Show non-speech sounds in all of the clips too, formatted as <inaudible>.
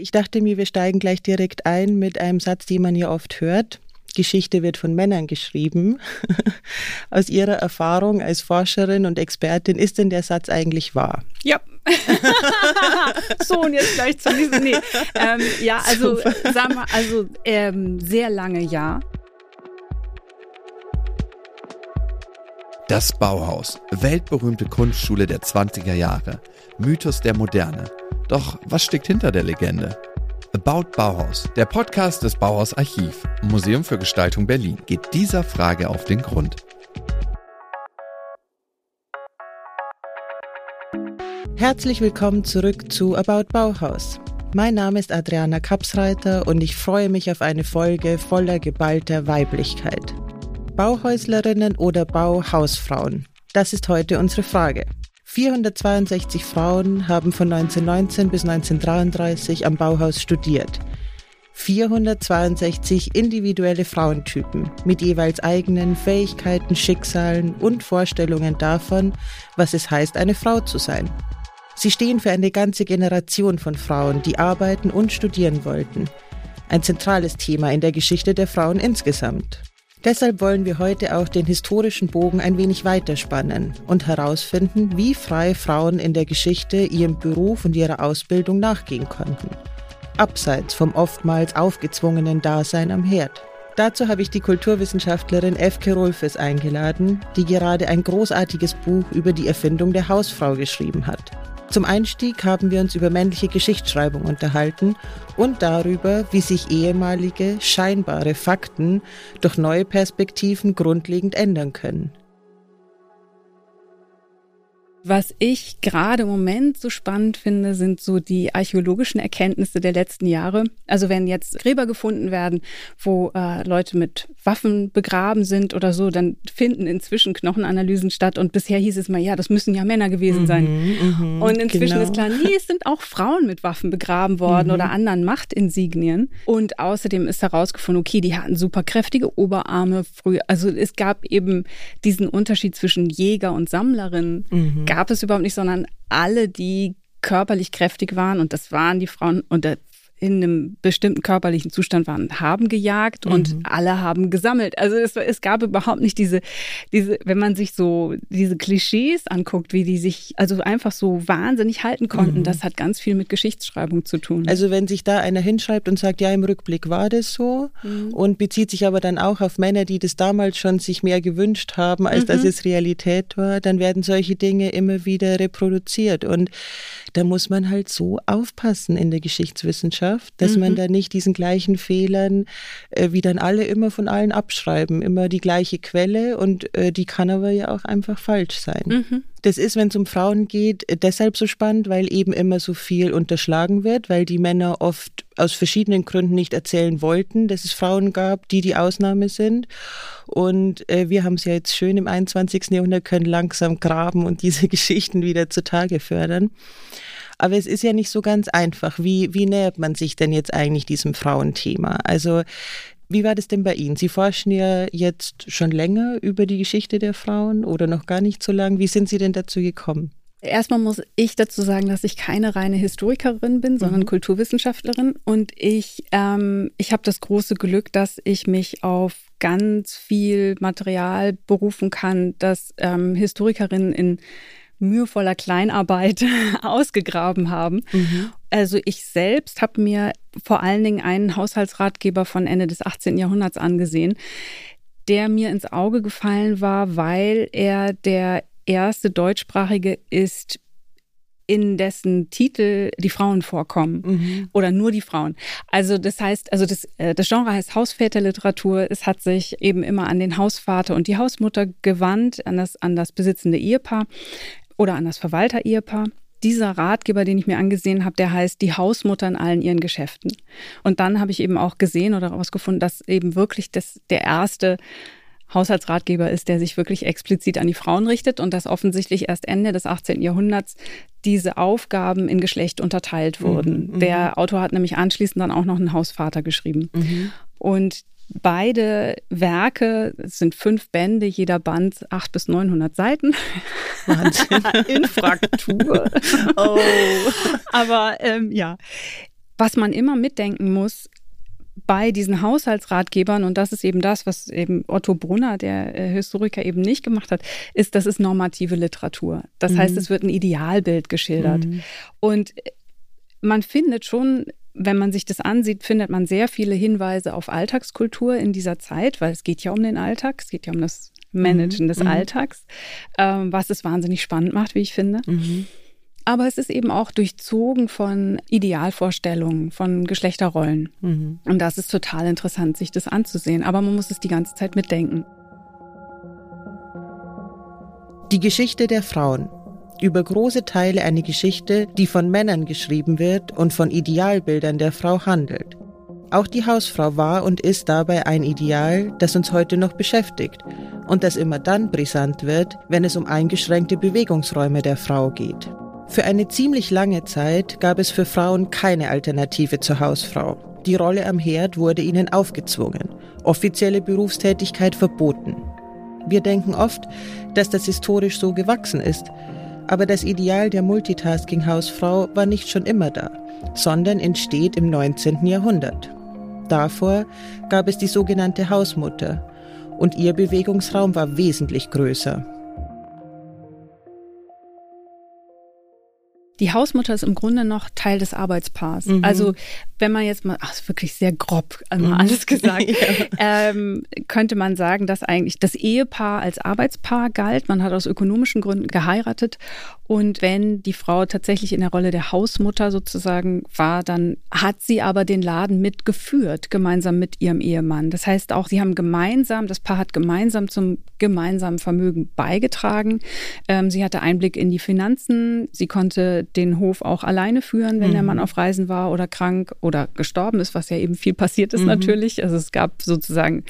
Ich dachte mir, wir steigen gleich direkt ein mit einem Satz, den man ja oft hört. Geschichte wird von Männern geschrieben. <laughs> Aus Ihrer Erfahrung als Forscherin und Expertin, ist denn der Satz eigentlich wahr? Ja. <laughs> so, und jetzt gleich zu diesem. Nee. Ähm, ja, also, Super. sagen wir, also ähm, sehr lange ja. Das Bauhaus, weltberühmte Kunstschule der 20er Jahre, Mythos der Moderne. Doch was steckt hinter der Legende? About Bauhaus, der Podcast des Bauhaus Archiv, Museum für Gestaltung Berlin, geht dieser Frage auf den Grund. Herzlich willkommen zurück zu About Bauhaus. Mein Name ist Adriana Kapsreiter und ich freue mich auf eine Folge voller geballter Weiblichkeit. Bauhäuslerinnen oder Bauhausfrauen? Das ist heute unsere Frage. 462 Frauen haben von 1919 bis 1933 am Bauhaus studiert. 462 individuelle Frauentypen mit jeweils eigenen Fähigkeiten, Schicksalen und Vorstellungen davon, was es heißt, eine Frau zu sein. Sie stehen für eine ganze Generation von Frauen, die arbeiten und studieren wollten. Ein zentrales Thema in der Geschichte der Frauen insgesamt. Deshalb wollen wir heute auch den historischen Bogen ein wenig weiterspannen und herausfinden, wie frei Frauen in der Geschichte ihrem Beruf und ihrer Ausbildung nachgehen konnten. Abseits vom oftmals aufgezwungenen Dasein am Herd. Dazu habe ich die Kulturwissenschaftlerin Efke Rolfes eingeladen, die gerade ein großartiges Buch über die Erfindung der Hausfrau geschrieben hat. Zum Einstieg haben wir uns über männliche Geschichtsschreibung unterhalten und darüber, wie sich ehemalige, scheinbare Fakten durch neue Perspektiven grundlegend ändern können. Was ich gerade im Moment so spannend finde, sind so die archäologischen Erkenntnisse der letzten Jahre. Also wenn jetzt Gräber gefunden werden, wo äh, Leute mit Waffen begraben sind oder so, dann finden inzwischen Knochenanalysen statt. Und bisher hieß es mal, ja, das müssen ja Männer gewesen sein. Mhm, mhm, und inzwischen genau. ist klar, nee, es sind auch Frauen mit Waffen begraben worden mhm. oder anderen Machtinsignien. Und außerdem ist herausgefunden, okay, die hatten super kräftige Oberarme früher. Also es gab eben diesen Unterschied zwischen Jäger und Sammlerin. Gab es überhaupt nicht, sondern alle, die körperlich kräftig waren, und das waren die Frauen, und in einem bestimmten körperlichen Zustand waren, haben gejagt und mhm. alle haben gesammelt. Also es, es, gab überhaupt nicht diese, diese, wenn man sich so diese Klischees anguckt, wie die sich also einfach so wahnsinnig halten konnten, mhm. das hat ganz viel mit Geschichtsschreibung zu tun. Also wenn sich da einer hinschreibt und sagt, ja, im Rückblick war das so mhm. und bezieht sich aber dann auch auf Männer, die das damals schon sich mehr gewünscht haben, als dass mhm. es Realität war, dann werden solche Dinge immer wieder reproduziert und da muss man halt so aufpassen in der Geschichtswissenschaft, dass mhm. man da nicht diesen gleichen Fehlern, äh, wie dann alle immer von allen abschreiben, immer die gleiche Quelle und äh, die kann aber ja auch einfach falsch sein. Mhm. Das ist, wenn es um Frauen geht, deshalb so spannend, weil eben immer so viel unterschlagen wird, weil die Männer oft aus verschiedenen Gründen nicht erzählen wollten, dass es Frauen gab, die die Ausnahme sind. Und äh, wir haben es ja jetzt schön im 21. Jahrhundert, können langsam graben und diese <laughs> Geschichten wieder zutage fördern. Aber es ist ja nicht so ganz einfach. Wie, wie nähert man sich denn jetzt eigentlich diesem Frauenthema? Also wie war das denn bei Ihnen? Sie forschen ja jetzt schon länger über die Geschichte der Frauen oder noch gar nicht so lange. Wie sind Sie denn dazu gekommen? Erstmal muss ich dazu sagen, dass ich keine reine Historikerin bin, sondern mhm. Kulturwissenschaftlerin. Und ich, ähm, ich habe das große Glück, dass ich mich auf ganz viel Material berufen kann, das ähm, Historikerinnen in mühevoller Kleinarbeit <laughs> ausgegraben haben. Mhm. Also ich selbst habe mir vor allen Dingen einen Haushaltsratgeber von Ende des 18. Jahrhunderts angesehen, der mir ins Auge gefallen war, weil er der erste deutschsprachige ist, in dessen Titel die Frauen vorkommen mhm. oder nur die Frauen. Also das heißt, also das, äh, das Genre heißt Hausväterliteratur. Es hat sich eben immer an den Hausvater und die Hausmutter gewandt, an das, an das besitzende Ehepaar oder an das Verwalter-Ehepaar. Dieser Ratgeber, den ich mir angesehen habe, der heißt Die Hausmutter in allen ihren Geschäften. Und dann habe ich eben auch gesehen oder herausgefunden, dass eben wirklich das, der erste Haushaltsratgeber ist, der sich wirklich explizit an die Frauen richtet und dass offensichtlich erst Ende des 18. Jahrhunderts diese Aufgaben in Geschlecht unterteilt wurden. Mhm, der mhm. Autor hat nämlich anschließend dann auch noch einen Hausvater geschrieben. Mhm. Und Beide Werke, es sind fünf Bände, jeder Band acht bis 900 Seiten. Wahnsinn. <laughs> In Fraktur. <laughs> Oh. Aber ähm, ja, was man immer mitdenken muss, bei diesen Haushaltsratgebern, und das ist eben das, was eben Otto Brunner, der äh, Historiker, eben nicht gemacht hat, ist, das ist normative Literatur. Das mhm. heißt, es wird ein Idealbild geschildert. Mhm. Und man findet schon, wenn man sich das ansieht, findet man sehr viele Hinweise auf Alltagskultur in dieser Zeit, weil es geht ja um den Alltag, es geht ja um das Managen mhm. des mhm. Alltags, ähm, was es wahnsinnig spannend macht, wie ich finde. Mhm. Aber es ist eben auch durchzogen von Idealvorstellungen, von Geschlechterrollen. Mhm. Und das ist total interessant, sich das anzusehen. Aber man muss es die ganze Zeit mitdenken. Die Geschichte der Frauen. Über große Teile eine Geschichte, die von Männern geschrieben wird und von Idealbildern der Frau handelt. Auch die Hausfrau war und ist dabei ein Ideal, das uns heute noch beschäftigt und das immer dann brisant wird, wenn es um eingeschränkte Bewegungsräume der Frau geht. Für eine ziemlich lange Zeit gab es für Frauen keine Alternative zur Hausfrau. Die Rolle am Herd wurde ihnen aufgezwungen, offizielle Berufstätigkeit verboten. Wir denken oft, dass das historisch so gewachsen ist, aber das Ideal der Multitasking-Hausfrau war nicht schon immer da, sondern entsteht im 19. Jahrhundert. Davor gab es die sogenannte Hausmutter und ihr Bewegungsraum war wesentlich größer. Die Hausmutter ist im Grunde noch Teil des Arbeitspaars. Mhm. Also wenn man jetzt mal, ach, ist wirklich sehr grob also mhm. alles gesagt, <laughs> ja. ähm, könnte man sagen, dass eigentlich das Ehepaar als Arbeitspaar galt. Man hat aus ökonomischen Gründen geheiratet und wenn die Frau tatsächlich in der Rolle der Hausmutter sozusagen war, dann hat sie aber den Laden mitgeführt, gemeinsam mit ihrem Ehemann. Das heißt auch, sie haben gemeinsam, das Paar hat gemeinsam zum gemeinsamen Vermögen beigetragen. Ähm, sie hatte Einblick in die Finanzen. Sie konnte den Hof auch alleine führen, wenn mhm. der Mann auf Reisen war oder krank oder gestorben ist, was ja eben viel passiert ist mhm. natürlich. Also es gab sozusagen,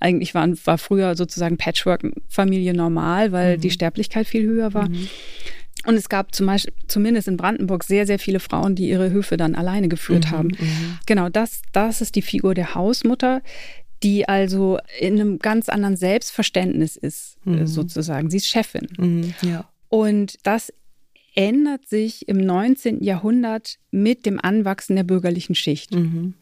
eigentlich waren, war früher sozusagen Patchwork-Familie normal, weil mhm. die Sterblichkeit viel höher war. Mhm. Und es gab zum Beispiel, zumindest in Brandenburg, sehr, sehr viele Frauen, die ihre Höfe dann alleine geführt mhm, haben. Mhm. Genau, das, das ist die Figur der Hausmutter, die also in einem ganz anderen Selbstverständnis ist, mhm. sozusagen. Sie ist Chefin. Mhm, ja. Und das ändert sich im 19. Jahrhundert mit dem Anwachsen der bürgerlichen Schicht. Mhm.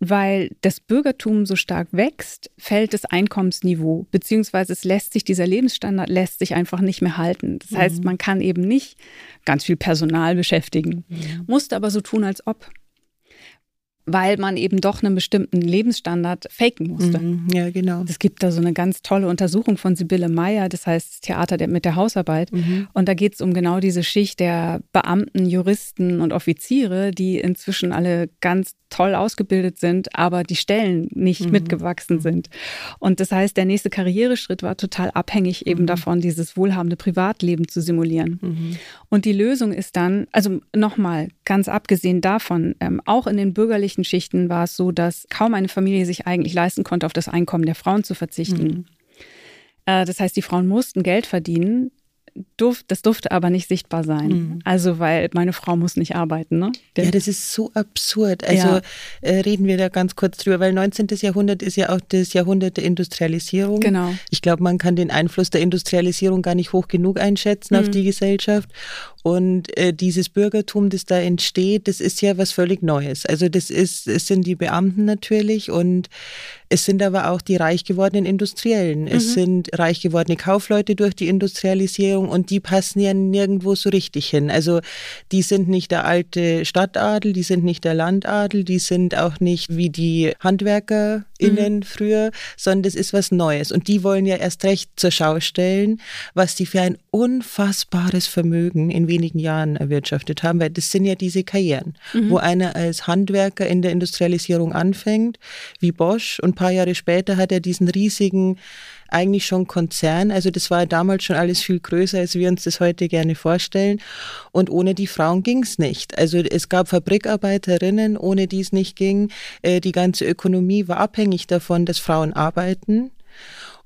Weil das Bürgertum so stark wächst, fällt das Einkommensniveau, beziehungsweise es lässt sich, dieser Lebensstandard lässt sich einfach nicht mehr halten. Das mhm. heißt, man kann eben nicht ganz viel Personal beschäftigen, mhm. musste aber so tun, als ob weil man eben doch einen bestimmten Lebensstandard faken musste. Mhm, ja, genau. Es gibt da so eine ganz tolle Untersuchung von Sibylle Meyer, das heißt das Theater der, mit der Hausarbeit. Mhm. Und da geht es um genau diese Schicht der Beamten, Juristen und Offiziere, die inzwischen alle ganz toll ausgebildet sind, aber die Stellen nicht mhm. mitgewachsen sind. Und das heißt, der nächste Karriereschritt war total abhängig eben mhm. davon, dieses wohlhabende Privatleben zu simulieren. Mhm. Und die Lösung ist dann, also nochmal, ganz abgesehen davon, ähm, auch in den bürgerlichen Schichten war es so, dass kaum eine Familie sich eigentlich leisten konnte, auf das Einkommen der Frauen zu verzichten. Mhm. Äh, das heißt, die Frauen mussten Geld verdienen, Duft, das durfte aber nicht sichtbar sein. Mhm. Also, weil meine Frau muss nicht arbeiten. Ne? ja, das ist so absurd. Also ja. äh, reden wir da ganz kurz drüber, weil 19. Jahrhundert ist ja auch das Jahrhundert der Industrialisierung. Genau. Ich glaube, man kann den Einfluss der Industrialisierung gar nicht hoch genug einschätzen mhm. auf die Gesellschaft. Und äh, dieses Bürgertum, das da entsteht, das ist ja was völlig Neues. Also das ist, es sind die Beamten natürlich und es sind aber auch die reich gewordenen Industriellen. Mhm. Es sind reich gewordene Kaufleute durch die Industrialisierung und die passen ja nirgendwo so richtig hin. Also die sind nicht der alte Stadtadel, die sind nicht der Landadel, die sind auch nicht wie die HandwerkerInnen mhm. früher, sondern das ist was Neues. Und die wollen ja erst recht zur Schau stellen, was die für ein unfassbares Vermögen in wenigen Jahren erwirtschaftet haben, weil das sind ja diese Karrieren, mhm. wo einer als Handwerker in der Industrialisierung anfängt, wie Bosch, und ein paar Jahre später hat er diesen riesigen eigentlich schon Konzern. Also das war damals schon alles viel größer, als wir uns das heute gerne vorstellen. Und ohne die Frauen ging es nicht. Also es gab Fabrikarbeiterinnen, ohne die es nicht ging. Äh, die ganze Ökonomie war abhängig davon, dass Frauen arbeiten.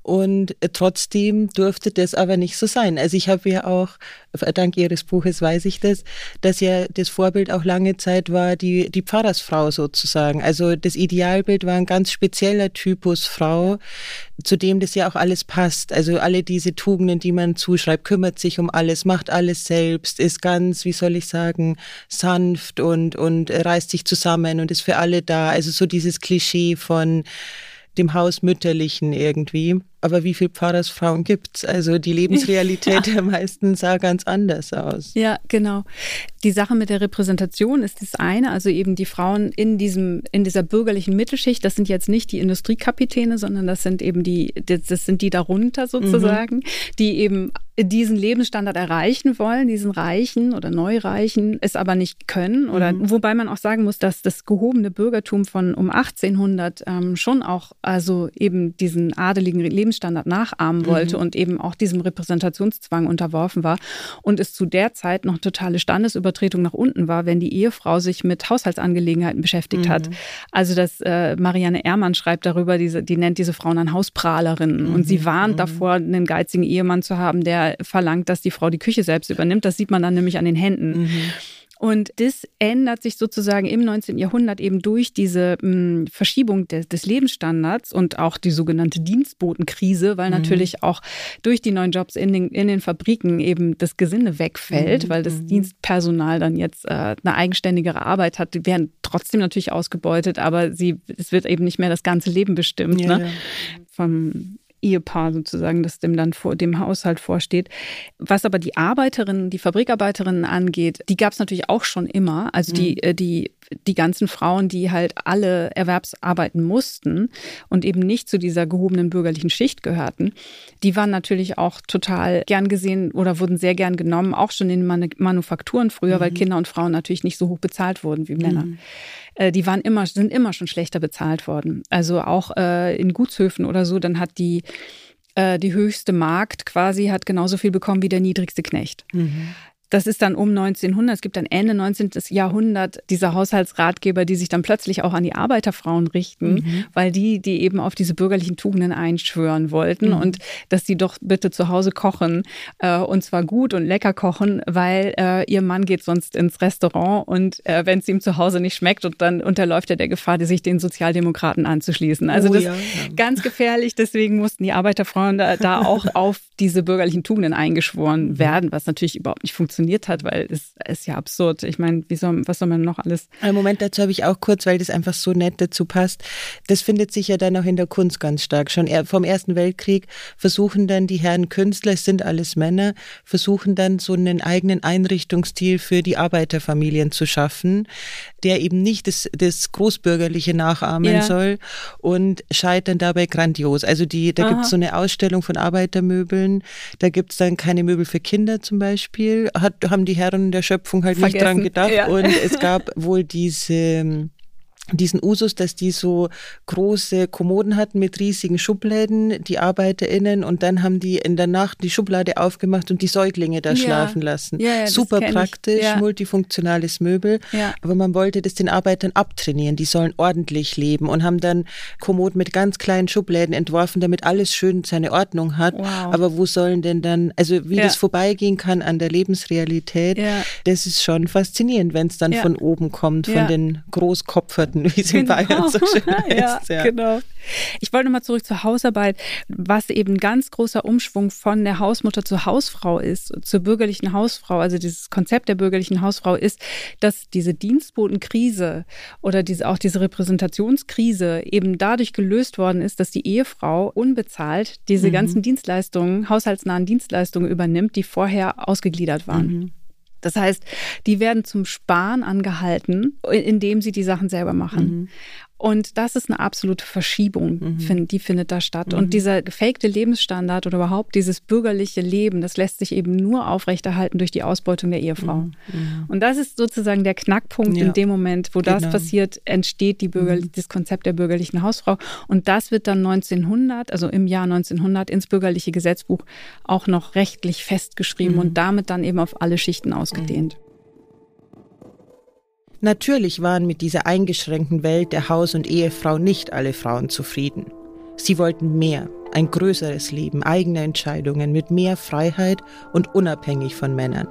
Und äh, trotzdem durfte das aber nicht so sein. Also ich habe ja auch, dank Ihres Buches weiß ich das, dass ja das Vorbild auch lange Zeit war die, die Pfarrersfrau sozusagen. Also das Idealbild war ein ganz spezieller Typus Frau, zu dem das ja auch alles passt. Also alle diese Tugenden, die man zuschreibt, kümmert sich um alles, macht alles selbst, ist ganz, wie soll ich sagen, sanft und, und reißt sich zusammen und ist für alle da. Also so dieses Klischee von dem Hausmütterlichen irgendwie. Aber wie viele Pfarrersfrauen gibt es? Also die Lebensrealität <laughs> ja. der meisten sah ganz anders aus. Ja, genau. Die Sache mit der Repräsentation ist das eine, also eben die Frauen in diesem, in dieser bürgerlichen Mittelschicht, das sind jetzt nicht die Industriekapitäne, sondern das sind eben die, das sind die darunter sozusagen, mhm. die eben diesen Lebensstandard erreichen wollen, diesen Reichen oder Neureichen, es aber nicht können. Oder mhm. wobei man auch sagen muss, dass das gehobene Bürgertum von um 1800 ähm, schon auch also eben diesen adeligen Lebensstandard nachahmen wollte mhm. und eben auch diesem Repräsentationszwang unterworfen war und es zu der Zeit noch totale Standesübertretung nach unten war, wenn die Ehefrau sich mit Haushaltsangelegenheiten beschäftigt mhm. hat. Also das äh, Marianne Ehrmann schreibt darüber, diese, die nennt diese Frauen dann Hausprahlerinnen und sie mhm. warnt mhm. davor, einen geizigen Ehemann zu haben, der verlangt, dass die Frau die Küche selbst übernimmt. Das sieht man dann nämlich an den Händen. Und das ändert sich sozusagen im 19. Jahrhundert eben durch diese mh, hm, Verschiebung des, des, Lebensstandards und auch die sogenannte Dienstbotenkrise, weil mhm. natürlich auch durch die neuen Jobs in den, in den Fabriken eben das Gesinde wegfällt, mhm. weil das mhm. Dienstpersonal dann jetzt äh, eine eigenständigere Arbeit hat. Die werden trotzdem natürlich ausgebeutet, aber sie, es wird eben nicht mehr das ganze Leben bestimmt. Ja, ne? ja. Vom Ehepaar sozusagen, das dem dann vor dem Haushalt vorsteht. Was aber die Arbeiterinnen, die Fabrikarbeiterinnen angeht, die gab es natürlich auch schon immer. Also die, mhm. Äh, die, die ganzen Frauen, die halt alle Erwerbsarbeiten mussten und eben nicht zu dieser gehobenen bürgerlichen Schicht gehörten, die waren natürlich auch total gern gesehen oder wurden sehr gern genommen, auch schon in Manufakturen früher, mhm. weil Kinder und Frauen natürlich nicht so hoch bezahlt wurden wie Männer. Mhm. Äh, die waren immer, sind immer schon schlechter bezahlt worden. Also auch äh, in Gutshöfen oder so, dann hat die äh, die höchste Magd quasi hat genauso viel bekommen wie der niedrigste Knecht. Mhm. Das ist dann um 1900. Es gibt dann Ende 19. Jahrhundert diese Haushaltsratgeber, die sich dann plötzlich auch an die Arbeiterfrauen richten, mhm. weil die, die eben auf diese bürgerlichen Tugenden einschwören wollten mhm. und dass sie doch bitte zu Hause kochen äh, und zwar gut und lecker kochen, weil äh, ihr Mann geht sonst ins Restaurant und äh, wenn es ihm zu Hause nicht schmeckt und dann unterläuft er der Gefahr, sich den Sozialdemokraten anzuschließen. Also oh, das ja, ja. ganz gefährlich. Deswegen mussten die Arbeiterfrauen da, da auch <laughs> auf diese bürgerlichen Tugenden eingeschworen mhm. werden, was natürlich überhaupt nicht funktioniert funktioniert hat, weil es ist ja absurd. Ich meine, wie soll, was soll man noch alles? Einen Moment dazu habe ich auch kurz, weil das einfach so nett dazu passt. Das findet sich ja dann auch in der Kunst ganz stark. Schon vom Ersten Weltkrieg versuchen dann die Herren Künstler, es sind alles Männer, versuchen dann so einen eigenen Einrichtungsstil für die Arbeiterfamilien zu schaffen, der eben nicht das, das Großbürgerliche nachahmen ja. soll und scheitern dabei grandios. Also die, da gibt es so eine Ausstellung von Arbeitermöbeln, da gibt es dann keine Möbel für Kinder zum Beispiel, hat, haben die Herren der Schöpfung halt Vergessen. nicht dran gedacht. Ja. Und es gab wohl diese diesen Usus, dass die so große Kommoden hatten mit riesigen Schubläden, die ArbeiterInnen, und dann haben die in der Nacht die Schublade aufgemacht und die Säuglinge da ja. schlafen lassen. Ja, ja, Super praktisch, multifunktionales Möbel. Aber man wollte das den Arbeitern abtrainieren. Die sollen ordentlich leben und haben dann Kommoden mit ganz kleinen Schubläden entworfen, damit alles schön seine Ordnung hat. Wow. Aber wo sollen denn dann, also wie das vorbeigehen kann an der Lebensrealität, das ist schon faszinierend, wenn es dann von oben kommt, von den Großkopferten Garten, wie es genau. in Bayern so schön heißt. <laughs> Ja, ja. genau. Ich wollte nochmal zurück zur Hausarbeit, was eben ganz großer Umschwung von der Hausmutter zur Hausfrau ist, zur bürgerlichen Hausfrau, also dieses Konzept der bürgerlichen Hausfrau ist, dass diese Dienstbotenkrise oder diese, auch diese Repräsentationskrise eben dadurch gelöst worden ist, dass die Ehefrau unbezahlt diese mhm. ganzen Dienstleistungen, haushaltsnahen Dienstleistungen übernimmt, die vorher ausgegliedert waren. Mhm. Das heißt, die werden zum Sparen angehalten, indem sie die Sachen selber machen. Mhm. Und das ist eine absolute Verschiebung, mhm. find, die findet da statt. Mhm. Und dieser gefakte Lebensstandard oder überhaupt dieses bürgerliche Leben, das lässt sich eben nur aufrechterhalten durch die Ausbeutung der Ehefrau. Mhm. mhm. Und das ist sozusagen der Knackpunkt ja. in dem Moment, wo genau. das passiert, entsteht die Bürger mhm. das Konzept der bürgerlichen Hausfrau. Und das wird dann 1900, also im Jahr 1900 ins bürgerliche Gesetzbuch auch noch rechtlich festgeschrieben und damit dann eben auf alle Schichten ausgedehnt. Natürlich waren mit dieser eingeschränkten Welt der Haus- und Ehefrau nicht alle Frauen zufrieden. Sie wollten mehr. ein größeres Leben, eigene Entscheidungen mit mehr Freiheit und unabhängig von Männern.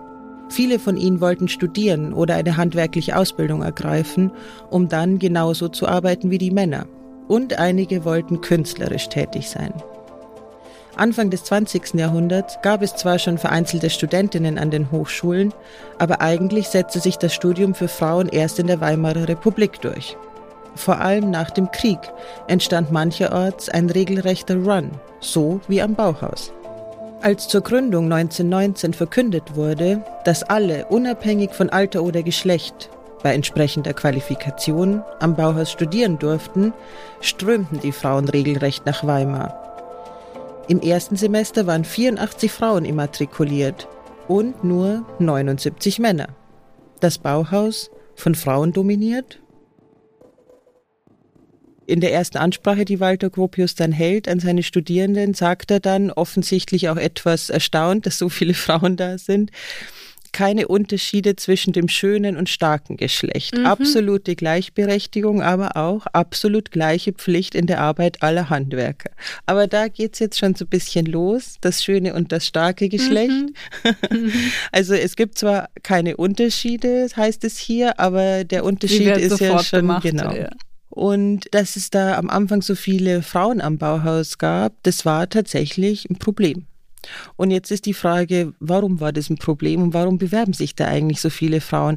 Viele von ihnen wollten studieren oder eine handwerkliche Ausbildung ergreifen, um dann genauso zu arbeiten wie die Männer. Und einige wollten künstlerisch tätig sein. Anfang des 20. Jahrhunderts gab es zwar schon vereinzelte Studentinnen an den Hochschulen, aber eigentlich setzte sich das Studium für Frauen erst in der Weimarer Republik durch. Vor allem nach dem Krieg entstand mancherorts ein regelrechter Run, so wie am Bauhaus. Als zur Gründung 1919 verkündet wurde, dass alle, unabhängig von Alter oder Geschlecht, bei entsprechender Qualifikation am Bauhaus studieren durften, strömten die Frauen regelrecht nach Weimar. Im ersten Semester waren 84 Frauen immatrikuliert und nur 79 Männer. Das Bauhaus von Frauen dominiert? In der ersten Ansprache, die Walter Gropius dann hält an seine Studierenden, sagt er dann offensichtlich auch etwas erstaunt, dass so viele Frauen da sind keine Unterschiede zwischen dem schönen und starken Geschlecht. Mhm. Absolute Gleichberechtigung, aber auch absolut gleiche Pflicht in der Arbeit aller Handwerker. Aber da geht es jetzt schon so ein bisschen los, das schöne und das starke Geschlecht. Mhm. <laughs> Also es gibt zwar keine Unterschiede, heißt es hier, aber der Unterschied ist ja schon gemacht, genau. Ja. Und dass es da am Anfang so viele Frauen am Bauhaus gab, das war tatsächlich ein Problem. Und jetzt ist die Frage, warum war das ein Problem und warum bewerben sich da eigentlich so viele Frauen?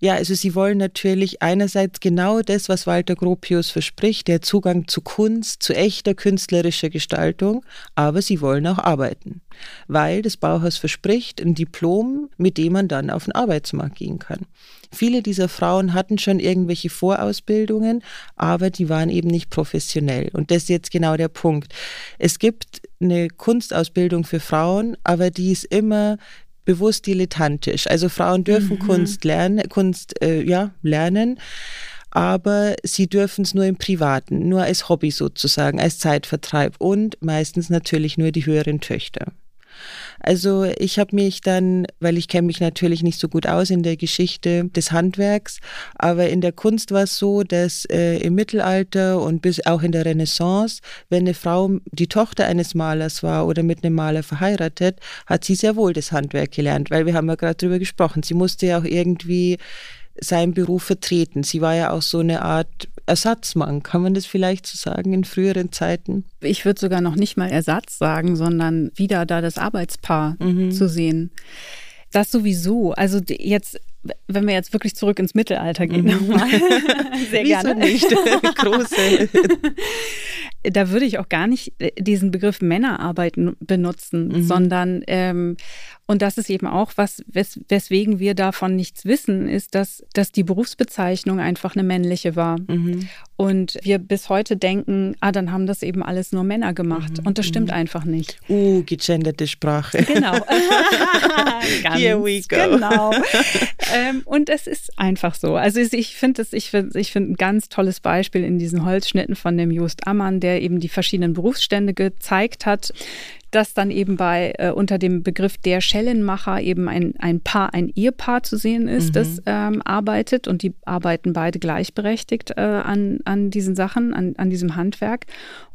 Ja, also sie wollen natürlich einerseits genau das, was Walter Gropius verspricht, der Zugang zu Kunst, zu echter künstlerischer Gestaltung, aber sie wollen auch arbeiten, weil das Bauhaus verspricht ein Diplom, mit dem man dann auf den Arbeitsmarkt gehen kann. Viele dieser Frauen hatten schon irgendwelche Vorausbildungen, aber die waren eben nicht professionell. Und das ist jetzt genau der Punkt. Es gibt eine Kunstausbildung für Frauen, aber die ist immer bewusst dilettantisch. Also Frauen dürfen mhm. Kunst lernen, Kunst äh, ja lernen, aber sie dürfen es nur im Privaten, nur als Hobby sozusagen, als Zeitvertreib und meistens natürlich nur die höheren Töchter. Also ich habe mich dann, weil ich kenne mich natürlich nicht so gut aus in der Geschichte des Handwerks, aber in der Kunst war es so, dass äh, im Mittelalter und bis auch in der Renaissance, wenn eine Frau die Tochter eines Malers war oder mit einem Maler verheiratet, hat sie sehr wohl das Handwerk gelernt, weil wir haben ja gerade darüber gesprochen. Sie musste ja auch irgendwie seinen Beruf vertreten. Sie war ja auch so eine Art Ersatzmann, kann man das vielleicht so sagen in früheren Zeiten? Ich würde sogar noch nicht mal Ersatz sagen, sondern wieder da das Arbeitspaar mhm. zu sehen. Das sowieso. Also jetzt wenn wir jetzt wirklich zurück ins Mittelalter gehen, mhm. nochmal. <laughs> Sehr gerne. nicht? <laughs> Große. <laughs> da würde ich auch gar nicht diesen Begriff Männerarbeiten benutzen, mhm. sondern ähm, und das ist eben auch was, wes weswegen wir davon nichts wissen, ist, dass, dass die Berufsbezeichnung einfach eine männliche war. Mhm. Und wir bis heute denken, ah, dann haben das eben alles nur Männer gemacht. Mhm. Und das stimmt mhm. einfach nicht. Uh, gegenderte Sprache. Genau. <laughs> Ganz Here we go. Genau. <laughs> ähm, und es ist einfach so. Also ich finde ich finde ich find ein ganz tolles Beispiel in diesen Holzschnitten von dem Just Ammann, der eben die verschiedenen Berufsstände gezeigt hat dass dann eben bei äh, unter dem Begriff der Schellenmacher eben ein, ein Paar, ein Ehepaar zu sehen ist, mhm. das ähm, arbeitet und die arbeiten beide gleichberechtigt äh, an, an diesen Sachen, an, an diesem Handwerk.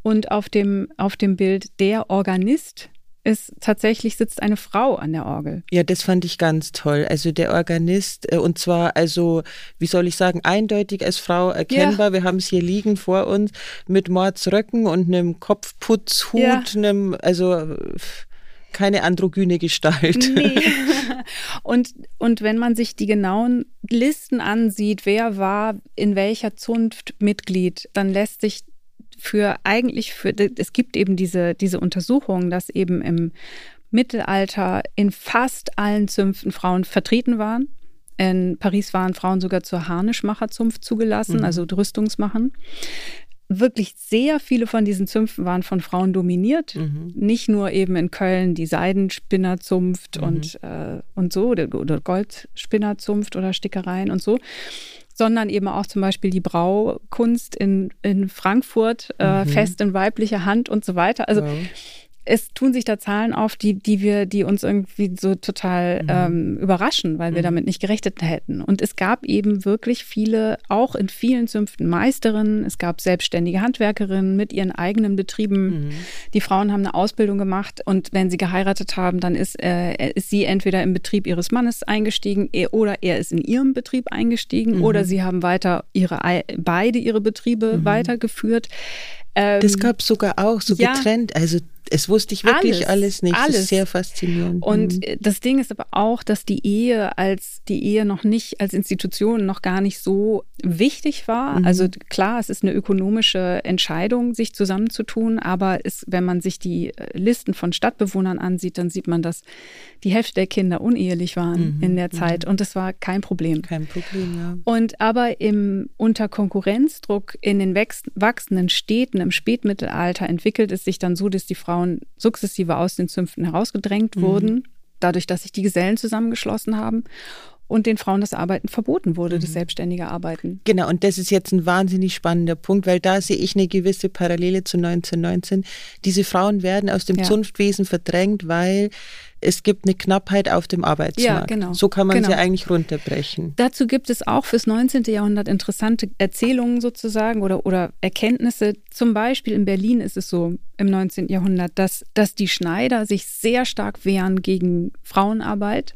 Und auf dem, auf dem Bild der Organist ist tatsächlich sitzt eine Frau an der Orgel. Ja, das fand ich ganz toll. Also der Organist, äh, und zwar, also, wie soll ich sagen, eindeutig als Frau erkennbar. Ja. Wir haben es hier liegen vor uns mit Mordsröcken und einem Kopfputzhut, ja. einem, also keine androgyne Gestalt. Nee. <laughs> Und, und wenn man sich die genauen Listen ansieht, wer war in welcher Zunft Mitglied, dann lässt sich für eigentlich für, es gibt eben diese, diese Untersuchungen, dass eben im Mittelalter in fast allen Zünften Frauen vertreten waren. In Paris waren Frauen sogar zur Harnischmacherzunft zugelassen, mhm. also Rüstungsmachen. Wirklich sehr viele von diesen Zünften waren von Frauen dominiert. Mhm. Nicht nur eben in Köln die Seidenspinnerzunft mhm. und, äh, und so, oder Goldspinnerzunft oder Stickereien und so, sondern eben auch zum Beispiel die Braukunst in, in Frankfurt, äh, mhm. fest in weiblicher Hand und so weiter. Also ja. Es tun sich da Zahlen auf, die, die wir, die uns irgendwie so total mhm. ähm, überraschen, weil wir mhm. damit nicht gerechnet hätten. Und es gab eben wirklich viele, auch in vielen Zünften Meisterinnen. Es gab selbstständige Handwerkerinnen mit ihren eigenen Betrieben. Mhm. Die Frauen haben eine Ausbildung gemacht und wenn sie geheiratet haben, dann ist, äh, ist sie entweder im Betrieb ihres Mannes eingestiegen oder er ist in ihrem Betrieb eingestiegen mhm. oder sie haben weiter ihre beide ihre Betriebe mhm. weitergeführt. Ähm, das gab es sogar auch so ja, getrennt. Also es wusste ich wirklich alles, alles nicht. Alles. Das ist sehr faszinierend. Und mhm. das Ding ist aber auch, dass die Ehe als die Ehe noch nicht als Institution noch gar nicht so wichtig war. Mhm. Also klar, es ist eine ökonomische Entscheidung, sich zusammenzutun, aber es, wenn man sich die äh, Listen von Stadtbewohnern ansieht, dann sieht man, dass die Hälfte der Kinder unehelich waren mhm. in der Zeit mhm. und das war kein Problem. Kein Problem, ja. Und aber im unter Konkurrenzdruck in den wachsenden Städten im Spätmittelalter entwickelt es sich dann so, dass die Frau Frauen sukzessive aus den Zünften herausgedrängt mhm. wurden, dadurch, dass sich die Gesellen zusammengeschlossen haben und den Frauen das Arbeiten verboten wurde, mhm. das selbstständige Arbeiten. Genau, und das ist jetzt ein wahnsinnig spannender Punkt, weil da sehe ich eine gewisse Parallele zu 1919. Diese Frauen werden aus dem ja. Zunftwesen verdrängt, weil es gibt eine Knappheit auf dem Arbeitsmarkt. Ja, genau. So kann man genau. sie eigentlich runterbrechen. Dazu gibt es auch fürs 19. Jahrhundert interessante Erzählungen sozusagen oder, oder Erkenntnisse. Zum Beispiel in Berlin ist es so im 19. Jahrhundert, dass, dass die Schneider sich sehr stark wehren gegen Frauenarbeit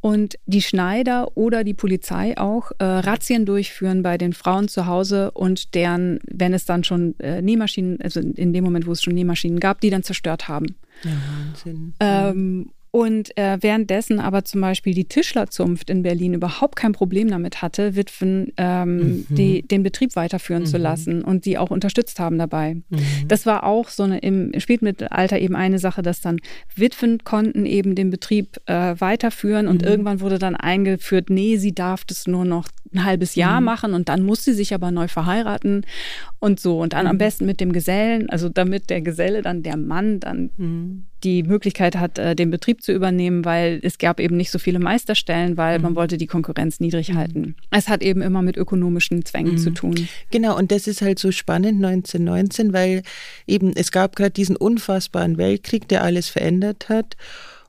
und die Schneider oder die Polizei auch äh, Razzien durchführen bei den Frauen zu Hause und deren, wenn es dann schon äh, Nähmaschinen, also in dem Moment, wo es schon Nähmaschinen gab, die dann zerstört haben. Ja, Wahnsinn. Ähm, und äh, währenddessen aber zum Beispiel die Tischlerzunft in Berlin überhaupt kein Problem damit hatte, Witwen ähm, mhm. die, den Betrieb weiterführen mhm. zu lassen und die auch unterstützt haben dabei. Mhm. Das war auch so eine im Spätmittelalter eben eine Sache, dass dann Witwen konnten eben den Betrieb äh, weiterführen und mhm. irgendwann wurde dann eingeführt, nee, sie darf das nur noch ein halbes Jahr mhm. machen und dann muss sie sich aber neu verheiraten und so. Und dann am mhm. besten mit dem Gesellen, also damit der Geselle dann der Mann dann die Möglichkeit hat, äh, den Betrieb zu übernehmen, weil es gab eben nicht so viele Meisterstellen, weil mhm. man wollte die Konkurrenz niedrig mhm. halten. Es hat eben immer mit ökonomischen Zwängen mhm. zu tun. Genau, und das ist halt so spannend 1919, weil eben es gab gerade diesen unfassbaren Weltkrieg, der alles verändert hat.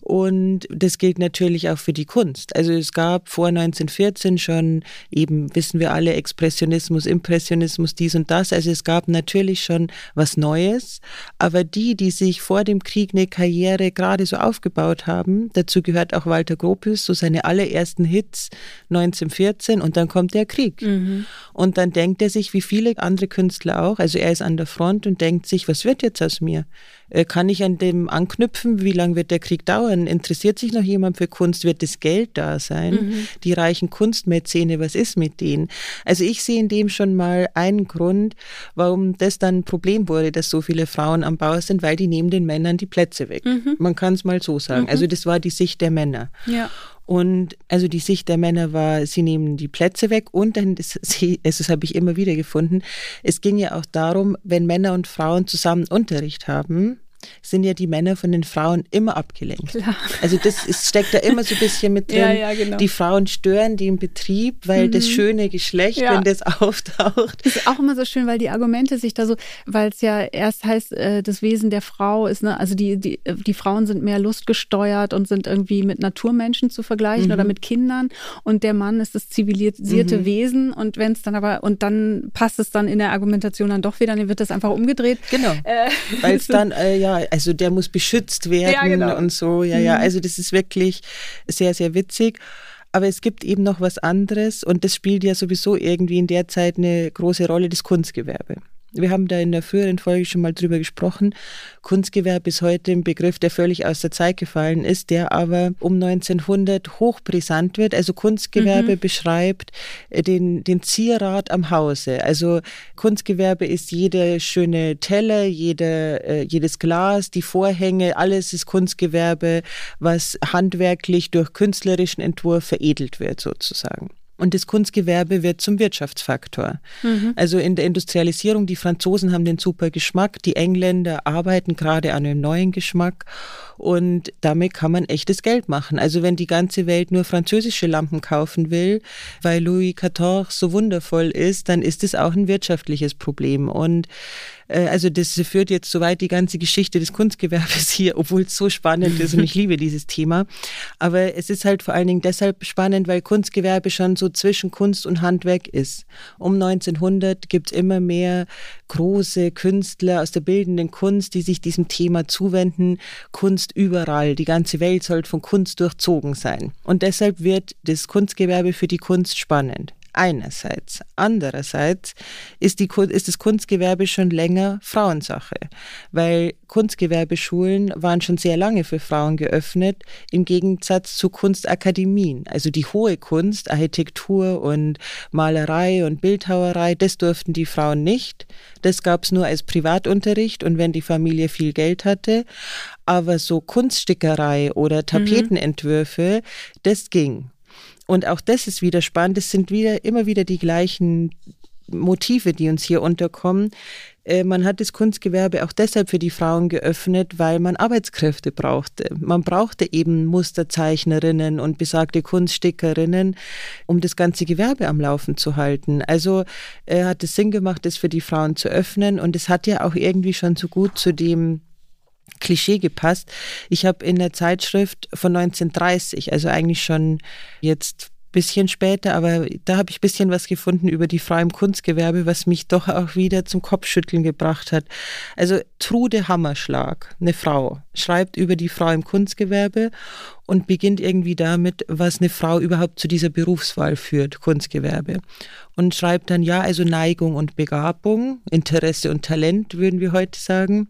Und das gilt natürlich auch für die Kunst. Also es gab vor 1914 schon eben, wissen wir alle, Expressionismus, Impressionismus, dies und das. Also es gab natürlich schon was Neues. Aber die, die sich vor dem Krieg eine Karriere gerade so aufgebaut haben, dazu gehört auch Walter Gropius, so seine allerersten Hits 1914 und dann kommt der Krieg. Mhm. Und dann denkt er sich, wie viele andere Künstler auch, also er ist an der Front und denkt sich, was wird jetzt aus mir? Äh, kann ich an dem anknüpfen? Wie lange wird der Krieg dauern? Interessiert sich noch jemand für Kunst? Wird das Geld da sein? Mhm. Die reichen Kunstmäzene, was ist mit denen? Also ich sehe in dem schon mal einen Grund, warum das dann ein Problem wurde, dass so viele Frauen am Bau sind, weil die nehmen den Männern die Plätze weg. Mhm. Man kann es mal so sagen. Mhm. Also das war die Sicht der Männer. Ja. Und also die Sicht der Männer war, sie nehmen die Plätze weg und dann, das, also das habe ich immer wieder gefunden, es ging ja auch darum, wenn Männer und Frauen zusammen Unterricht haben, sind ja die Männer von den Frauen immer abgelenkt. Klar. Also das ist, steckt da immer so ein bisschen mit <laughs> drin. Ja, ja, genau. Die Frauen stören den Betrieb, weil mhm. das schöne Geschlecht, ja. wenn das <laughs> auftaucht. Das ist auch immer so schön, weil die Argumente sich da so, weil es ja erst heißt, äh, das Wesen der Frau ist, ne, also die, die, die Frauen sind mehr lustgesteuert und sind irgendwie mit Naturmenschen zu vergleichen mhm. oder mit Kindern und der Mann ist das zivilisierte mhm. Wesen und wenn es dann aber, und dann passt es dann in der Argumentation dann doch wieder, dann wird das einfach umgedreht. Genau, äh, weil es <laughs> dann, äh, ja, also der muss beschützt werden ja, genau. und so. Ja, ja, mhm. also das ist wirklich sehr, sehr witzig. Aber es gibt eben noch was anderes und das spielt ja sowieso irgendwie in der Zeit eine große Rolle, das Kunstgewerbe. Wir haben da in der früheren Folge schon mal drüber gesprochen. Kunstgewerbe ist heute ein Begriff, der völlig aus der Zeit gefallen ist, der aber um 1900 hochbrisant wird. Also Kunstgewerbe mhm. beschreibt den, den Zierat am Hause. Also Kunstgewerbe ist jede schöne Teller, jede, äh, jedes Glas, die Vorhänge, alles ist Kunstgewerbe, was handwerklich durch künstlerischen Entwurf veredelt wird sozusagen. Und das Kunstgewerbe wird zum Wirtschaftsfaktor. Mhm. Also in der Industrialisierung, die Franzosen haben den super Geschmack, die Engländer arbeiten gerade an einem neuen Geschmack und damit kann man echtes Geld machen. Also wenn die ganze Welt nur französische Lampen kaufen will, weil Louis XIV so wundervoll ist, dann ist es auch ein wirtschaftliches Problem. Und also das führt jetzt soweit die ganze Geschichte des Kunstgewerbes hier, obwohl es so spannend ist und ich liebe dieses Thema. Aber es ist halt vor allen Dingen deshalb spannend, weil Kunstgewerbe schon so zwischen Kunst und Handwerk ist. Um 1900 gibt es immer mehr große Künstler aus der bildenden Kunst, die sich diesem Thema zuwenden. Kunst überall, die ganze Welt soll von Kunst durchzogen sein. Und deshalb wird das Kunstgewerbe für die Kunst spannend einerseits. Andererseits ist, die, ist das Kunstgewerbe schon länger Frauensache, weil Kunstgewerbeschulen waren schon sehr lange für Frauen geöffnet, im Gegensatz zu Kunstakademien. Also die hohe Kunst, Architektur und Malerei und Bildhauerei, das durften die Frauen nicht. Das gab es nur als Privatunterricht und wenn die Familie viel Geld hatte. Aber so Kunststickerei oder mhm. Tapetenentwürfe, mhm. das ging. Und auch das ist wieder spannend. Es sind wieder immer wieder die gleichen Motive, die uns hier unterkommen. Äh, man hat das Kunstgewerbe auch deshalb für die Frauen geöffnet, weil man Arbeitskräfte brauchte. Man brauchte eben Musterzeichnerinnen und besagte Kunststickerinnen, um das ganze Gewerbe am Laufen zu halten. Also äh, hat es Sinn gemacht, das für die Frauen zu öffnen. Und es hat ja auch irgendwie schon so gut zu dem Klischee gepasst. Ich habe in der Zeitschrift von 1930, also eigentlich schon jetzt bisschen später, aber da habe ich ein bisschen was gefunden über die Frau im Kunstgewerbe, was mich doch auch wieder zum Kopfschütteln gebracht hat. Also Trude Hammerschlag, eine Frau, schreibt über die Frau im Kunstgewerbe und beginnt irgendwie damit, was eine Frau überhaupt zu dieser Berufswahl führt, Kunstgewerbe. Und schreibt dann, ja, also Neigung und Begabung, Interesse und Talent, würden wir heute sagen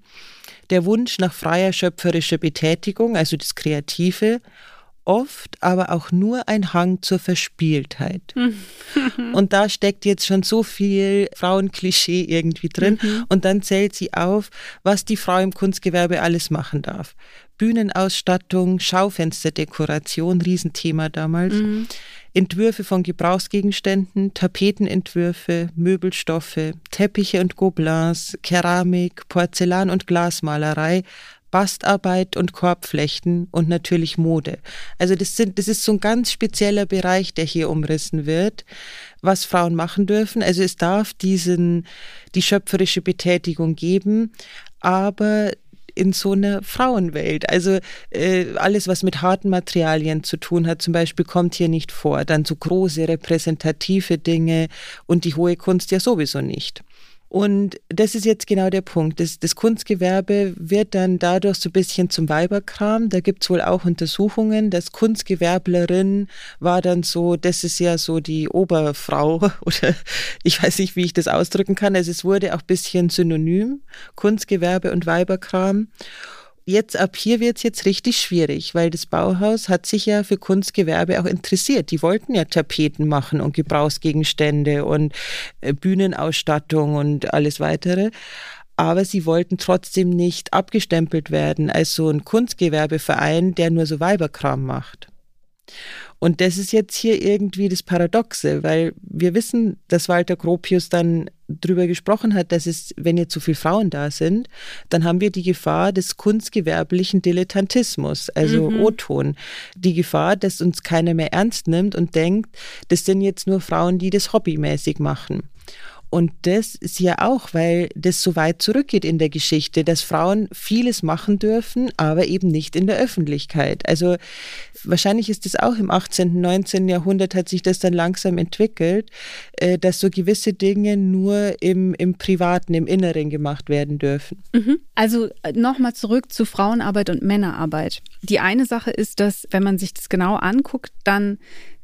der Wunsch nach freier schöpferischer Betätigung, also das Kreative, oft aber auch nur ein Hang zur Verspieltheit. <laughs> und da steckt jetzt schon so viel Frauenklischee irgendwie drin. Mhm. Und dann zählt sie auf, was die Frau im Kunstgewerbe alles machen darf. Bühnenausstattung, Schaufensterdekoration, Riesenthema damals. Mhm. Entwürfe von Gebrauchsgegenständen, Tapetenentwürfe, Möbelstoffe, Teppiche und Gobelins, Keramik, Porzellan- und Glasmalerei, Bastarbeit und Korbflechten und natürlich Mode. Also das sind, das ist so ein ganz spezieller Bereich, der hier umrissen wird, was Frauen machen dürfen. Also es darf diesen, die schöpferische Betätigung geben, aber in so einer Frauenwelt. Also äh, alles, was mit harten Materialien zu tun hat, zum Beispiel, kommt hier nicht vor. Dann so große repräsentative Dinge und die hohe Kunst ja sowieso nicht. Und das ist jetzt genau der Punkt. Das, das Kunstgewerbe wird dann dadurch so ein bisschen zum Weiberkram. Da gibt es wohl auch Untersuchungen. Das Kunstgewerblerin war dann so, das ist ja so die Oberfrau <laughs> oder ich weiß nicht, wie ich das ausdrücken kann. Also es wurde auch ein bisschen synonym, Kunstgewerbe und Weiberkram jetzt ab hier wird es jetzt richtig schwierig, weil das Bauhaus hat sich ja für Kunstgewerbe auch interessiert. Die wollten ja Tapeten machen und Gebrauchsgegenstände und äh, Bühnenausstattung und alles weitere. Aber sie wollten trotzdem nicht abgestempelt werden als so ein Kunstgewerbeverein, der nur so Weiberkram macht. Und das ist jetzt hier irgendwie das Paradoxe, weil wir wissen, dass Walter Gropius dann drüber gesprochen hat, dass es, wenn jetzt so viele Frauen da sind, dann haben wir die Gefahr des kunstgewerblichen Dilettantismus, also mhm. O-Ton. Die Gefahr, dass uns keiner mehr ernst nimmt und denkt, das sind jetzt nur Frauen, die das hobbymäßig machen. Und das ist ja auch, weil das so weit zurückgeht in der Geschichte, dass Frauen vieles machen dürfen, aber eben nicht in der Öffentlichkeit. Also wahrscheinlich ist das auch im 18., 19. Jahrhundert hat sich das dann langsam entwickelt, äh, dass so gewisse Dinge nur im, im Privaten, im Inneren gemacht werden dürfen. Mhm. Also äh, nochmal zurück zu Frauenarbeit und Männerarbeit. Die eine Sache ist, dass wenn man sich das genau anguckt, dann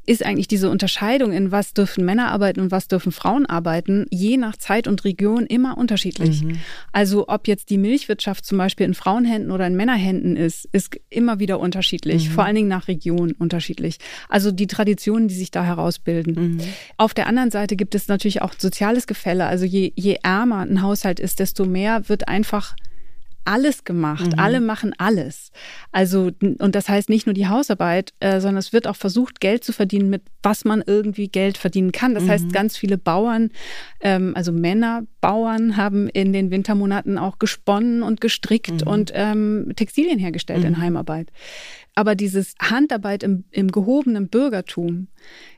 ist eigentlich diese Unterscheidung in was dürfen Männer arbeiten und was dürfen Frauen arbeiten, je nach Zeit und Region immer unterschiedlich. Mhm. Also ob jetzt die Milchwirtschaft zum Beispiel in Frauenhänden oder in Männerhänden ist, ist immer wieder unterschiedlich, mhm. vor allen Dingen nach Region unterschiedlich. Also die Traditionen, die sich da herausbilden. Mhm. Auf der anderen Seite gibt es natürlich auch soziales Gefälle. Also je, je ärmer ein Haushalt ist, desto mehr wird einfach alles gemacht. Mhm. Alle machen alles. Also, und das heißt nicht nur die Hausarbeit, äh, sondern es wird auch versucht, Geld zu verdienen, mit was man irgendwie Geld verdienen kann. Das mhm. heißt, ganz viele Bauern, ähm, also Männer, Bauern, haben in den Wintermonaten auch gesponnen und gestrickt mhm. und ähm, Textilien hergestellt in mhm. Heimarbeit. Aber dieses Handarbeit im, im gehobenen Bürgertum,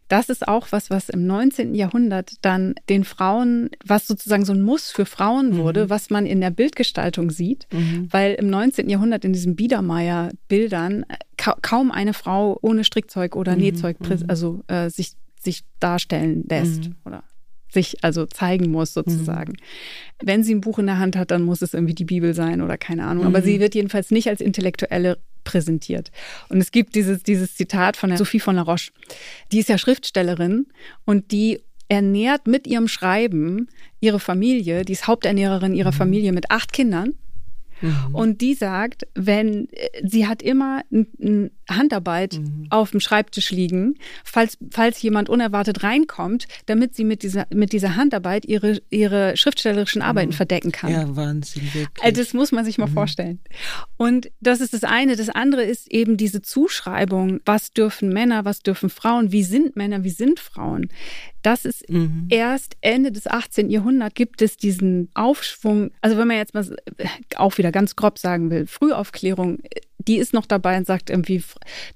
das ist auch was, was im 19. Jahrhundert dann den Frauen, was sozusagen so ein Muss für Frauen mhm. wurde, mhm. was man in der Bildgestaltung sieht, mhm. weil im 19. Jahrhundert in diesen Biedermeier-Bildern ka kaum eine Frau ohne Strickzeug oder mhm. Nähzeug mhm. also äh, sich, sich darstellen lässt mhm. oder sich also zeigen muss sozusagen. Mhm. Wenn sie ein Buch in der Hand hat, dann muss es irgendwie die Bibel sein oder keine Ahnung. Mhm. Aber sie wird jedenfalls nicht als intellektuelle präsentiert. Und es gibt dieses, dieses Zitat von der Sophie von la Roche. Die ist ja Schriftstellerin und die ernährt mit ihrem Schreiben ihre Familie, die ist Haupternährerin ihrer mhm. Familie mit acht Kindern. Mhm. Und die sagt, wenn sie hat immer ein, Handarbeit mhm. auf dem Schreibtisch liegen, falls, falls jemand unerwartet reinkommt, damit sie mit dieser, mit dieser Handarbeit ihre, ihre schriftstellerischen Arbeiten mhm. verdecken kann. Ja, Wahnsinn, wirklich. Also das muss man sich mal mhm. vorstellen. Und das ist das eine. Das andere ist eben diese Zuschreibung, was dürfen Männer, was dürfen Frauen, wie sind Männer, wie sind Frauen. Das ist mhm. erst Ende des 18. Jahrhunderts gibt es diesen Aufschwung. Also wenn man jetzt mal auch wieder ganz grob sagen will, Frühaufklärung die ist noch dabei und sagt irgendwie,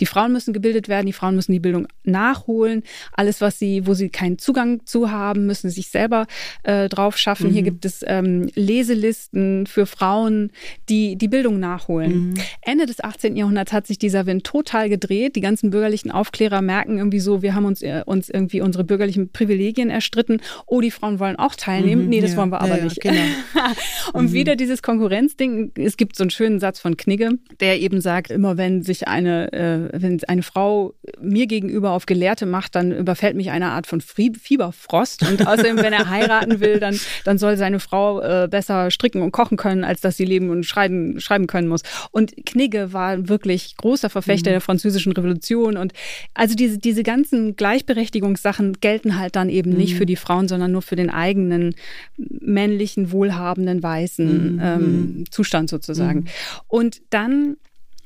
die Frauen müssen gebildet werden, die Frauen müssen die Bildung nachholen. Alles, was sie, wo sie keinen Zugang zu haben, müssen sie sich selber äh, drauf schaffen. Mhm. Hier gibt es ähm, Leselisten für Frauen, die die Bildung nachholen. Mhm. Ende des 18. Jahrhunderts hat sich dieser Wind total gedreht. Die ganzen bürgerlichen Aufklärer merken irgendwie so, wir haben uns, äh, uns irgendwie unsere bürgerlichen Privilegien erstritten. Oh, die Frauen wollen auch teilnehmen. Mhm, nee, das ja, wollen wir aber ja, nicht. Genau. <laughs> und mhm. wieder dieses Konkurrenzding. Es gibt so einen schönen Satz von Knigge, der eben sagt, immer wenn sich eine, äh, wenn eine Frau mir gegenüber auf Gelehrte macht, dann überfällt mich eine Art von Fieberfrost. Und <laughs> außerdem, wenn er heiraten will, dann, dann soll seine Frau äh, besser stricken und kochen können, als dass sie leben und schreiben, schreiben können muss. Und Knigge war wirklich großer Verfechter mhm. der französischen Revolution. Und also diese, diese ganzen Gleichberechtigungssachen gelten halt dann eben mhm. nicht für die Frauen, sondern nur für den eigenen männlichen, wohlhabenden, weißen mhm. ähm, Zustand sozusagen. Mhm. Und dann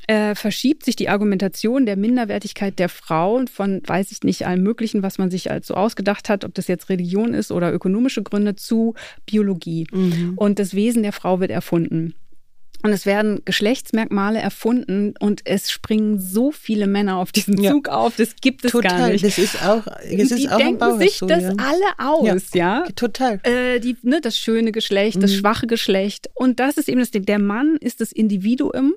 äh, verschiebt sich die Argumentation der Minderwertigkeit der Frauen von, weiß ich nicht, allem Möglichen, was man sich als so ausgedacht hat, ob das jetzt Religion ist oder ökonomische Gründe, zu Biologie. Mhm. Und das Wesen der Frau wird erfunden. Und es werden Geschlechtsmerkmale erfunden und es springen so viele Männer auf diesen Zug ja. auf. Das gibt es total. gar nicht. Das ist auch, das ist die auch denken sich das ja. alle aus, ja. ja? Total. Äh, die, ne, das schöne Geschlecht, das mhm. schwache Geschlecht. Und das ist eben das Ding. Der Mann ist das Individuum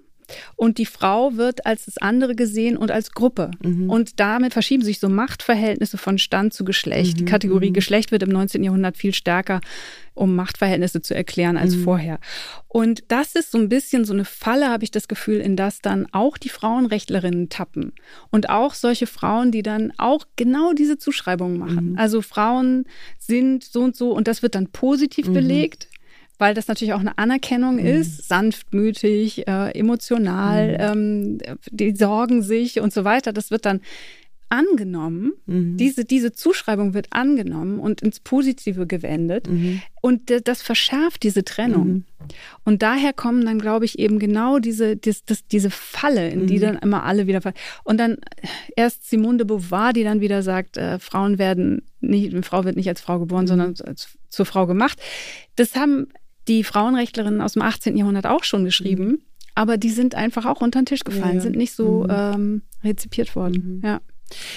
und die Frau wird als das andere gesehen und als Gruppe. Mhm. Und damit verschieben sich so Machtverhältnisse von Stand zu Geschlecht. Mhm. Die Kategorie mhm. Geschlecht wird im 19. Jahrhundert viel stärker, um Machtverhältnisse zu erklären als mhm. vorher. Und das ist so ein bisschen so eine Falle, habe ich das Gefühl, in das dann auch die Frauenrechtlerinnen tappen. Und auch solche Frauen, die dann auch genau diese Zuschreibungen machen. Mhm. Also Frauen sind so und so und das wird dann positiv mhm. belegt weil das natürlich auch eine Anerkennung mhm. ist, sanftmütig, äh, emotional, mhm. ähm, die sorgen sich und so weiter. Das wird dann angenommen, mhm. diese, diese Zuschreibung wird angenommen und ins Positive gewendet. Mhm. Und das verschärft diese Trennung. Mhm. Und daher kommen dann, glaube ich, eben genau diese, das, das, diese Falle, in die mhm. dann immer alle wieder fallen. Und dann erst Simone de Beauvoir, die dann wieder sagt, äh, Frauen werden nicht, eine Frau wird nicht als Frau geboren, mhm. sondern als, zur Frau gemacht. Das haben die Frauenrechtlerinnen aus dem 18. Jahrhundert auch schon geschrieben. Mhm. Aber die sind einfach auch unter den Tisch gefallen, ja, sind nicht so mhm. ähm, rezipiert worden. Mhm. Ja.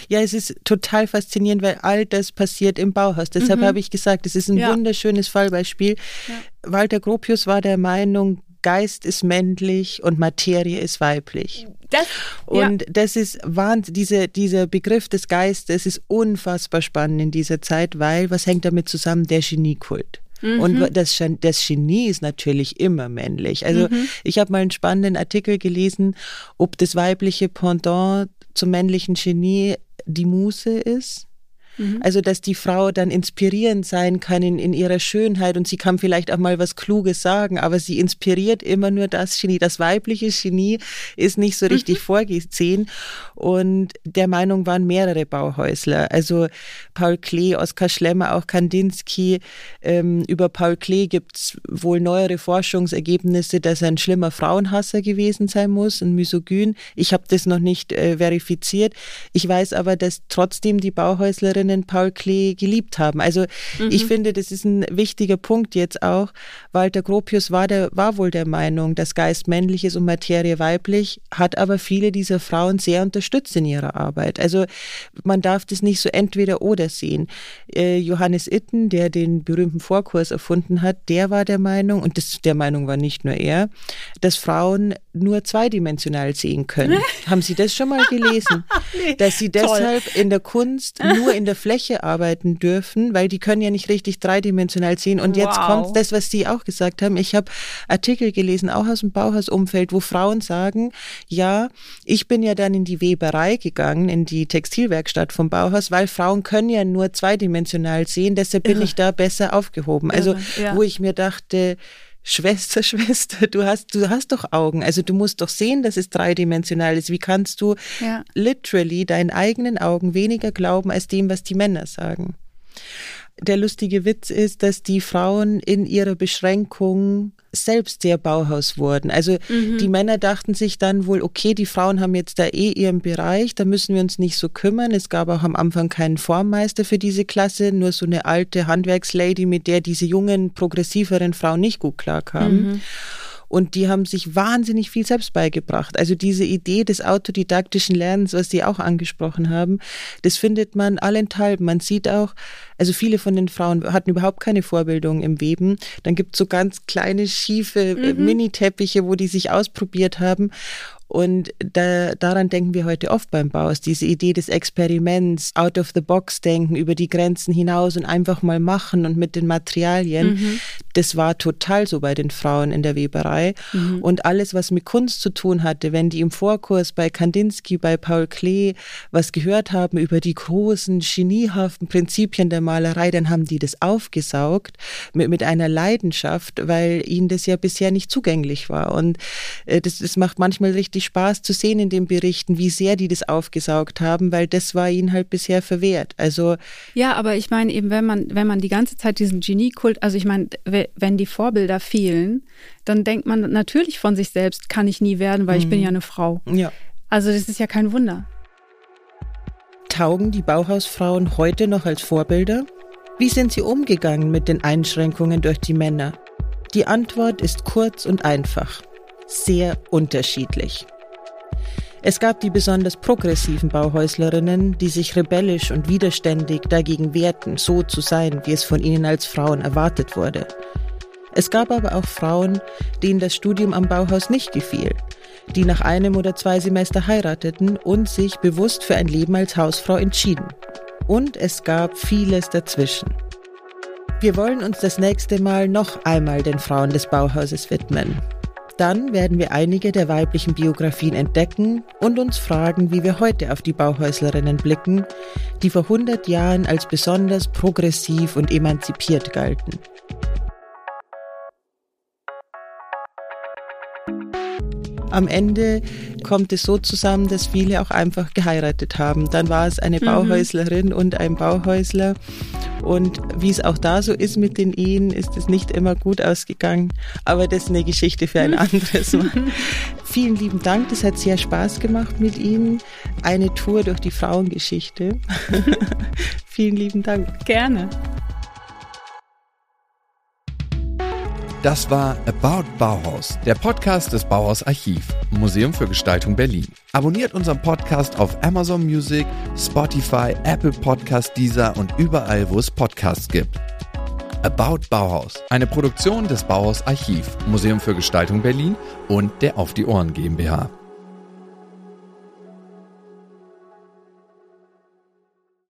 Ja, es ist total faszinierend, weil all das passiert im Bauhaus. Deshalb mhm. habe ich gesagt, es ist ein ja. wunderschönes Fallbeispiel. Walter Gropius war der Meinung, Geist ist männlich und Materie ist weiblich. Das, und ja. das ist Wahnsinn, diese, dieser Begriff des Geistes ist unfassbar spannend in dieser Zeit, weil was hängt damit zusammen? Der Geniekult. Mhm. Und das, das Genie ist natürlich immer männlich. Also mhm. ich habe mal einen spannenden Artikel gelesen, ob das weibliche Pendant zum männlichen Genie die Muse ist. Mhm. Also, dass die Frau dann inspirierend sein kann in, in ihrer Schönheit und sie kann vielleicht auch mal was Kluges sagen, aber sie inspiriert immer nur das Genie. Das weibliche Genie ist nicht so richtig mhm. vorgesehen. Und der Meinung waren mehrere Bauhäusler. Also Paul Klee, Oskar Schlemmer, auch Kandinsky. Ähm, über Paul Klee gibt es wohl neuere Forschungsergebnisse, dass er ein schlimmer Frauenhasser gewesen sein muss, ein Misogyn. Ich habe das noch nicht äh, verifiziert. Ich weiß aber, dass trotzdem die Bauhäuslerinnen Freundinnen Paul Klee geliebt haben. Also mhm. ich finde, das ist ein wichtiger Punkt jetzt auch. Walter Gropius war, der, war wohl der Meinung, dass Geist männlich ist und Materie weiblich, hat aber viele dieser Frauen sehr unterstützt in ihrer Arbeit. Also man darf das nicht so entweder oder sehen. Äh, Johannes Itten, der den berühmten Vorkurs erfunden hat, der war der Meinung, und das, der Meinung war nicht nur er, dass Frauen nur zweidimensional sehen können. <laughs> Haben Sie das schon mal gelesen? <laughs> nee, dass sie deshalb toll. in der Kunst <laughs> nur in der Fläche arbeiten dürfen, weil die können ja nicht richtig dreidimensional sehen. Und wow. jetzt kommt das, was Sie auch gesagt haben. Ich habe Artikel gelesen, auch aus dem Bauhausumfeld, wo Frauen sagen, ja, ich bin ja dann in die Weberei gegangen, in die Textilwerkstatt vom Bauhaus, weil Frauen können ja nur zweidimensional sehen, deshalb bin Irre. ich da besser aufgehoben. Also, ja. wo ich mir dachte, Schwester, <laughs> Schwester, du hast, du hast doch Augen. Also du musst doch sehen, dass es dreidimensional ist. Wie kannst du ja. literally deinen eigenen Augen weniger glauben als dem, was die Männer sagen? Der lustige Witz ist, dass die Frauen in ihrer Beschränkung selbst sehr Bauhaus wurden. Also mhm. die Männer dachten sich dann wohl, okay, die Frauen haben jetzt da eh ihren Bereich, da müssen wir uns nicht so kümmern. Es gab auch am Anfang keinen Formmeister für diese Klasse, nur so eine alte Handwerkslady, mit der diese jungen, progressiveren Frauen nicht gut klarkamen. Mhm. Und die haben sich wahnsinnig viel selbst beigebracht. Also diese Idee des autodidaktischen Lernens, was Sie auch angesprochen haben, das findet man allenthalben. Man sieht auch, also viele von den Frauen hatten überhaupt keine Vorbildung im Weben. Dann gibt es so ganz kleine, schiefe äh, mhm. Mini-Teppiche, wo die sich ausprobiert haben. Und da, daran denken wir heute oft beim Baus, diese Idee des Experiments, out of the box denken, über die Grenzen hinaus und einfach mal machen und mit den Materialien. Mhm. Das war total so bei den Frauen in der Weberei. Mhm. Und alles, was mit Kunst zu tun hatte, wenn die im Vorkurs bei Kandinsky, bei Paul Klee was gehört haben über die großen, geniehaften Prinzipien der Malerei, dann haben die das aufgesaugt mit, mit einer Leidenschaft, weil ihnen das ja bisher nicht zugänglich war. Und äh, das, das macht manchmal richtig richtig Spaß zu sehen in den Berichten, wie sehr die das aufgesaugt haben, weil das war ihnen halt bisher verwehrt. Also ja, aber ich meine eben, wenn man wenn man die ganze Zeit diesen Geniekult, also ich meine, wenn die Vorbilder fehlen, dann denkt man natürlich von sich selbst, kann ich nie werden, weil mhm. ich bin mhm. ja eine Frau. Ja. Also das ist ja kein Wunder. Taugen die Bauhausfrauen heute noch als Vorbilder? Wie sind sie umgegangen mit den Einschränkungen durch die Männer? Die Antwort ist kurz und einfach sehr unterschiedlich. Es gab die besonders progressiven Bauhäuslerinnen, die sich rebellisch und widerständig dagegen wehrten, so zu sein, wie es von ihnen als Frauen erwartet wurde. Es gab aber auch Frauen, denen das Studium am Bauhaus nicht gefiel, die nach einem oder zwei Semester heirateten und sich bewusst für ein Leben als Hausfrau entschieden. Und es gab vieles dazwischen. Wir wollen uns das nächste Mal noch einmal den Frauen des Bauhauses widmen. Dann werden wir einige der weiblichen Biografien entdecken und uns fragen, wie wir heute auf die Bauhäuslerinnen blicken, die vor 100 Jahren als besonders progressiv und emanzipiert galten. Am Ende kommt es so zusammen, dass viele auch einfach geheiratet haben. Dann war es eine mhm. Bauhäuslerin und ein Bauhäusler und wie es auch da so ist mit den Ehen, ist es nicht immer gut ausgegangen. Aber das ist eine Geschichte für ein <laughs> anderes Mal. Vielen lieben Dank, das hat sehr Spaß gemacht mit Ihnen. Eine Tour durch die Frauengeschichte. <laughs> Vielen lieben Dank. Gerne. Das war About Bauhaus, der Podcast des Bauhaus Archiv, Museum für Gestaltung Berlin. Abonniert unseren Podcast auf Amazon Music, Spotify, Apple Podcast, Deezer und überall, wo es Podcasts gibt. About Bauhaus, eine Produktion des Bauhaus Archiv, Museum für Gestaltung Berlin und der Auf die Ohren GmbH.